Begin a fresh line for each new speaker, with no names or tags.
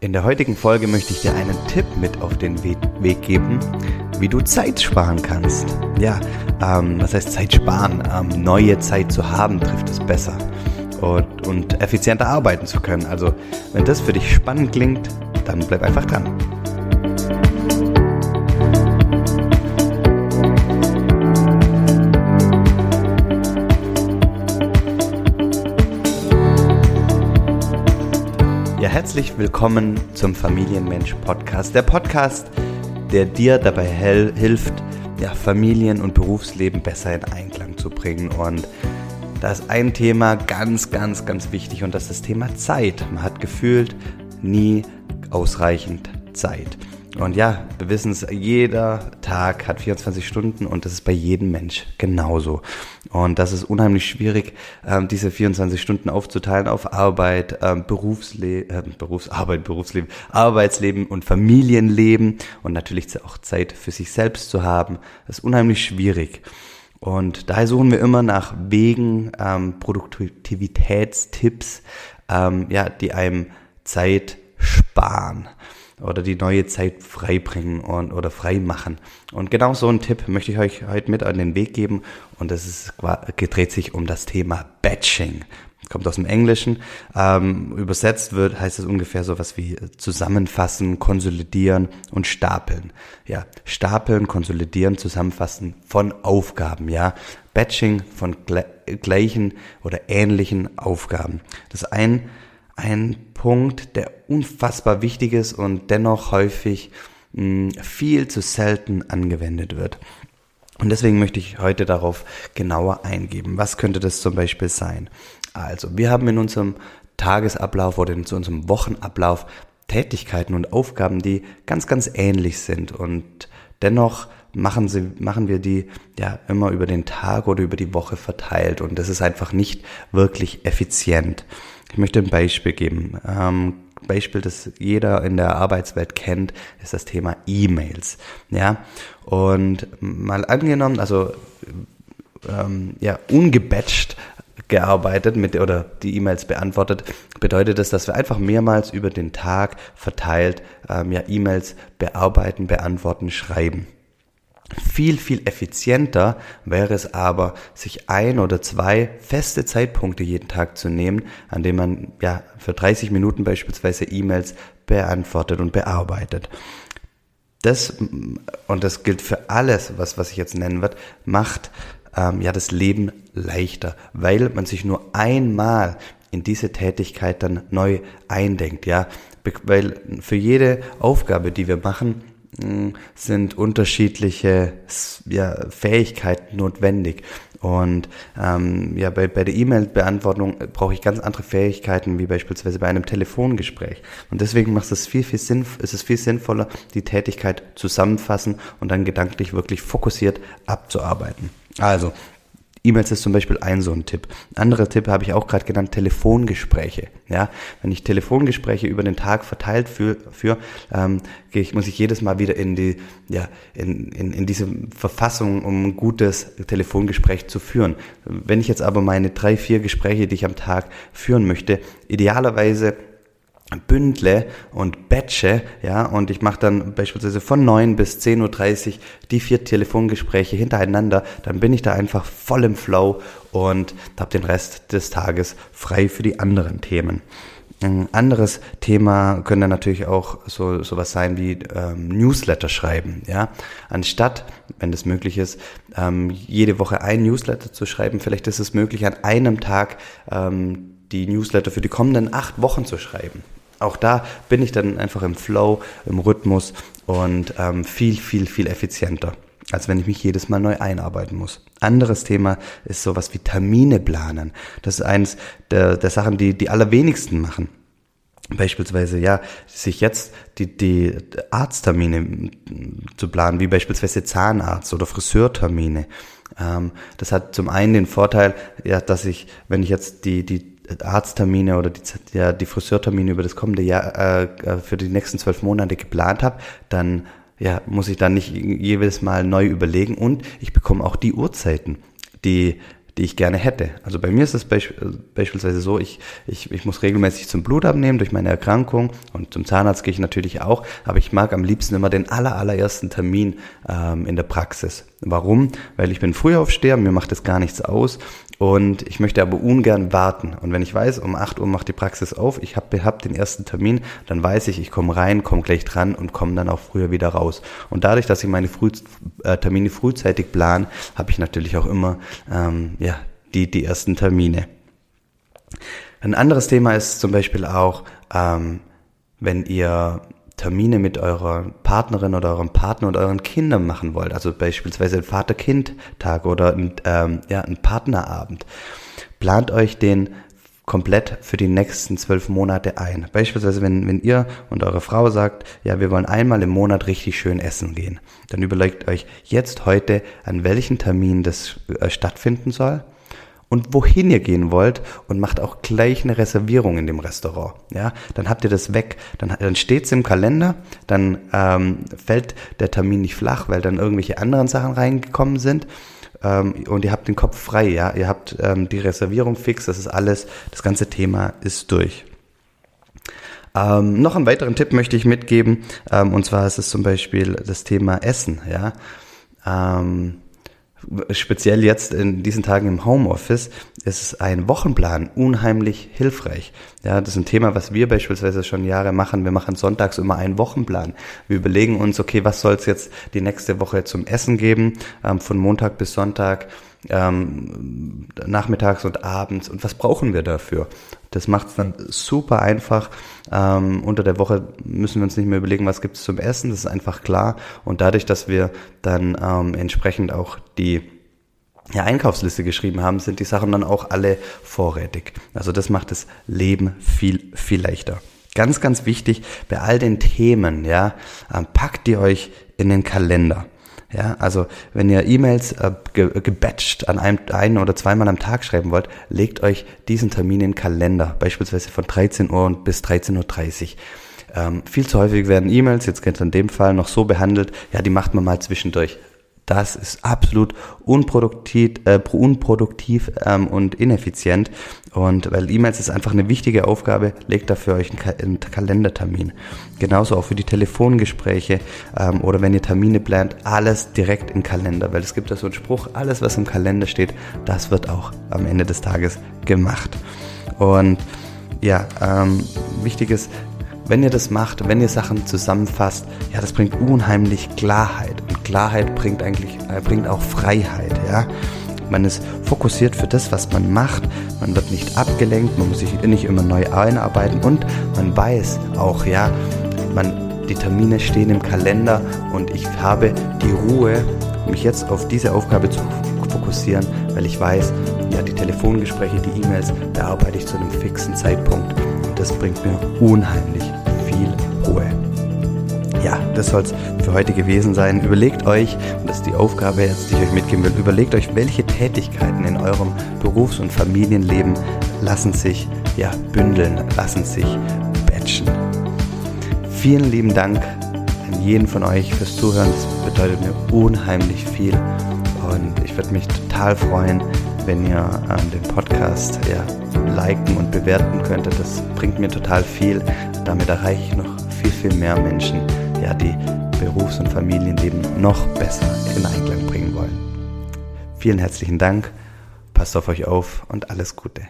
In der heutigen Folge möchte ich dir einen Tipp mit auf den Weg geben, wie du Zeit sparen kannst. Ja, ähm, was heißt Zeit sparen? Ähm, neue Zeit zu haben trifft es besser und, und effizienter arbeiten zu können. Also, wenn das für dich spannend klingt, dann bleib einfach dran. Herzlich willkommen zum Familienmensch Podcast. Der Podcast, der dir dabei hilft, ja, Familien- und Berufsleben besser in Einklang zu bringen. Und da ist ein Thema ganz, ganz, ganz wichtig und das ist das Thema Zeit. Man hat gefühlt nie ausreichend Zeit. Und ja, wir wissen es, jeder Tag hat 24 Stunden und das ist bei jedem Mensch genauso. Und das ist unheimlich schwierig, ähm, diese 24 Stunden aufzuteilen auf Arbeit, ähm, Berufsleben, äh, Berufsarbeit, Berufsleben, Arbeitsleben und Familienleben und natürlich auch Zeit für sich selbst zu haben. Das ist unheimlich schwierig. Und daher suchen wir immer nach Wegen, ähm, Produktivitätstipps, ähm, ja, die einem Zeit sparen oder die neue Zeit freibringen und, oder frei machen. Und genau so einen Tipp möchte ich euch heute mit an den Weg geben und das ist, dreht sich um das Thema Batching. Kommt aus dem Englischen. Ähm, übersetzt wird, heißt es ungefähr so was wie zusammenfassen, konsolidieren und stapeln. Ja, stapeln, konsolidieren, zusammenfassen von Aufgaben, ja. Batching von gleichen oder ähnlichen Aufgaben. Das ein ein Punkt, der unfassbar wichtig ist und dennoch häufig hm, viel zu selten angewendet wird. Und deswegen möchte ich heute darauf genauer eingeben. Was könnte das zum Beispiel sein? Also, wir haben in unserem Tagesablauf oder in unserem Wochenablauf Tätigkeiten und Aufgaben, die ganz, ganz ähnlich sind und dennoch machen sie, machen wir die ja immer über den Tag oder über die Woche verteilt und das ist einfach nicht wirklich effizient. Ich möchte ein Beispiel geben. Ähm, Beispiel, das jeder in der Arbeitswelt kennt, ist das Thema E-Mails. Ja, und mal angenommen, also ähm, ja, ungebatcht gearbeitet mit oder die E-Mails beantwortet, bedeutet das, dass wir einfach mehrmals über den Tag verteilt ähm, ja E-Mails bearbeiten, beantworten, schreiben. Viel, viel effizienter wäre es aber, sich ein oder zwei feste Zeitpunkte jeden Tag zu nehmen, an denen man ja für 30 Minuten beispielsweise E-Mails beantwortet und bearbeitet. Das, und das gilt für alles, was, was ich jetzt nennen wird, macht ähm, ja das Leben leichter, weil man sich nur einmal in diese Tätigkeit dann neu eindenkt, ja, weil für jede Aufgabe, die wir machen, sind unterschiedliche ja, Fähigkeiten notwendig. Und ähm, ja, bei, bei der E-Mail-Beantwortung brauche ich ganz andere Fähigkeiten, wie beispielsweise bei einem Telefongespräch. Und deswegen macht es viel, viel Sinn, ist es viel sinnvoller, die Tätigkeit zusammenfassen und dann gedanklich wirklich fokussiert abzuarbeiten. Also, E-Mails ist zum Beispiel ein so ein Tipp. Anderer Tipp habe ich auch gerade genannt, Telefongespräche. Ja, wenn ich Telefongespräche über den Tag verteilt für, für ähm, ich, muss ich jedes Mal wieder in die, ja, in, in, in diese Verfassung, um ein gutes Telefongespräch zu führen. Wenn ich jetzt aber meine drei, vier Gespräche, die ich am Tag führen möchte, idealerweise bündle und batche, ja, und ich mache dann beispielsweise von 9 bis 10.30 Uhr die vier Telefongespräche hintereinander, dann bin ich da einfach voll im Flow und habe den Rest des Tages frei für die anderen Themen. Ein anderes Thema könnte natürlich auch so sowas sein wie ähm, Newsletter schreiben, ja. Anstatt, wenn das möglich ist, ähm, jede Woche ein Newsletter zu schreiben, vielleicht ist es möglich, an einem Tag ähm, die Newsletter für die kommenden acht Wochen zu schreiben auch da bin ich dann einfach im Flow, im Rhythmus und ähm, viel, viel, viel effizienter, als wenn ich mich jedes Mal neu einarbeiten muss. Anderes Thema ist sowas wie Termine planen. Das ist eines der, der Sachen, die die allerwenigsten machen. Beispielsweise, ja, sich jetzt die, die Arzttermine zu planen, wie beispielsweise Zahnarzt oder Friseurtermine. Ähm, das hat zum einen den Vorteil, ja, dass ich, wenn ich jetzt die, die Arzttermine oder die, ja, die Friseurtermine über das kommende Jahr äh, äh, für die nächsten zwölf Monate geplant habe, dann ja, muss ich dann nicht jedes Mal neu überlegen und ich bekomme auch die Uhrzeiten, die die ich gerne hätte. Also bei mir ist es beisp beispielsweise so, ich, ich, ich muss regelmäßig zum Blut abnehmen durch meine Erkrankung und zum Zahnarzt gehe ich natürlich auch, aber ich mag am liebsten immer den aller, allerersten Termin ähm, in der Praxis. Warum? Weil ich bin Frühaufsteher, mir macht das gar nichts aus und ich möchte aber ungern warten. Und wenn ich weiß, um 8 Uhr macht die Praxis auf, ich habe hab den ersten Termin, dann weiß ich, ich komme rein, komme gleich dran und komme dann auch früher wieder raus. Und dadurch, dass ich meine Früh, äh, Termine frühzeitig plan, habe ich natürlich auch immer ähm, ja, die, die ersten Termine. Ein anderes Thema ist zum Beispiel auch, ähm, wenn ihr Termine mit eurer Partnerin oder eurem Partner und euren Kindern machen wollt, also beispielsweise ein Vater-Kind-Tag oder ein, ähm, ja, ein Partnerabend, plant euch den komplett für die nächsten zwölf Monate ein. Beispielsweise, wenn, wenn ihr und eure Frau sagt, ja, wir wollen einmal im Monat richtig schön essen gehen, dann überlegt euch jetzt heute, an welchen Termin das äh, stattfinden soll und wohin ihr gehen wollt und macht auch gleich eine Reservierung in dem Restaurant. Ja, dann habt ihr das weg, dann, dann steht's im Kalender, dann ähm, fällt der Termin nicht flach, weil dann irgendwelche anderen Sachen reingekommen sind ähm, und ihr habt den Kopf frei. Ja, ihr habt ähm, die Reservierung fix, das ist alles, das ganze Thema ist durch. Ähm, noch einen weiteren Tipp möchte ich mitgeben, ähm, und zwar ist es zum Beispiel das Thema Essen. Ja. Ähm, speziell jetzt in diesen Tagen im Homeoffice ist ein Wochenplan unheimlich hilfreich. Ja, das ist ein Thema, was wir beispielsweise schon Jahre machen. Wir machen sonntags immer einen Wochenplan. Wir überlegen uns, okay, was soll es jetzt die nächste Woche zum Essen geben, ähm, von Montag bis Sonntag ähm, nachmittags und abends und was brauchen wir dafür? Das macht es dann super einfach. Ähm, unter der Woche müssen wir uns nicht mehr überlegen, was gibt es zum Essen, das ist einfach klar. Und dadurch, dass wir dann ähm, entsprechend auch die ja, Einkaufsliste geschrieben haben, sind die Sachen dann auch alle vorrätig. Also das macht das Leben viel, viel leichter. Ganz, ganz wichtig, bei all den Themen, ja, ähm, packt ihr euch in den Kalender. Ja, also wenn ihr E-Mails äh, ge gebatcht an einem ein oder zweimal am Tag schreiben wollt, legt euch diesen Termin in den Kalender, beispielsweise von 13 Uhr bis 13.30 Uhr. Ähm, viel zu häufig werden E-Mails, jetzt geht es in dem Fall noch so behandelt, ja, die macht man mal zwischendurch. Das ist absolut unproduktiv, äh, unproduktiv ähm, und ineffizient. Und weil E-Mails ist einfach eine wichtige Aufgabe, legt dafür euch einen, Ka einen Kalendertermin. Genauso auch für die Telefongespräche ähm, oder wenn ihr Termine plant, alles direkt im Kalender. Weil es gibt da so einen Spruch, alles was im Kalender steht, das wird auch am Ende des Tages gemacht. Und ja, ähm, wichtig ist, wenn ihr das macht, wenn ihr Sachen zusammenfasst, ja, das bringt unheimlich Klarheit. Und Klarheit bringt eigentlich, äh, bringt auch Freiheit, ja. Man ist fokussiert für das, was man macht. Man wird nicht abgelenkt, man muss sich nicht immer neu einarbeiten und man weiß auch, ja, man, die Termine stehen im Kalender und ich habe die Ruhe, mich jetzt auf diese Aufgabe zu fokussieren, weil ich weiß, ja, die Telefongespräche, die E-Mails, da arbeite ich zu einem fixen Zeitpunkt das bringt mir unheimlich viel Ruhe. Ja, das soll es für heute gewesen sein. Überlegt euch, und das ist die Aufgabe jetzt, die ich euch mitgeben will, überlegt euch, welche Tätigkeiten in eurem Berufs- und Familienleben lassen sich ja, bündeln, lassen sich batchen. Vielen lieben Dank an jeden von euch fürs Zuhören. Das bedeutet mir unheimlich viel und ich würde mich total freuen, wenn ihr ähm, den Podcast ja, liken und bewerten könntet. Das bringt mir total viel. Damit erreiche ich noch viel, viel mehr Menschen, ja, die Berufs- und Familienleben noch besser in Einklang bringen wollen. Vielen herzlichen Dank. Passt auf euch auf und alles Gute.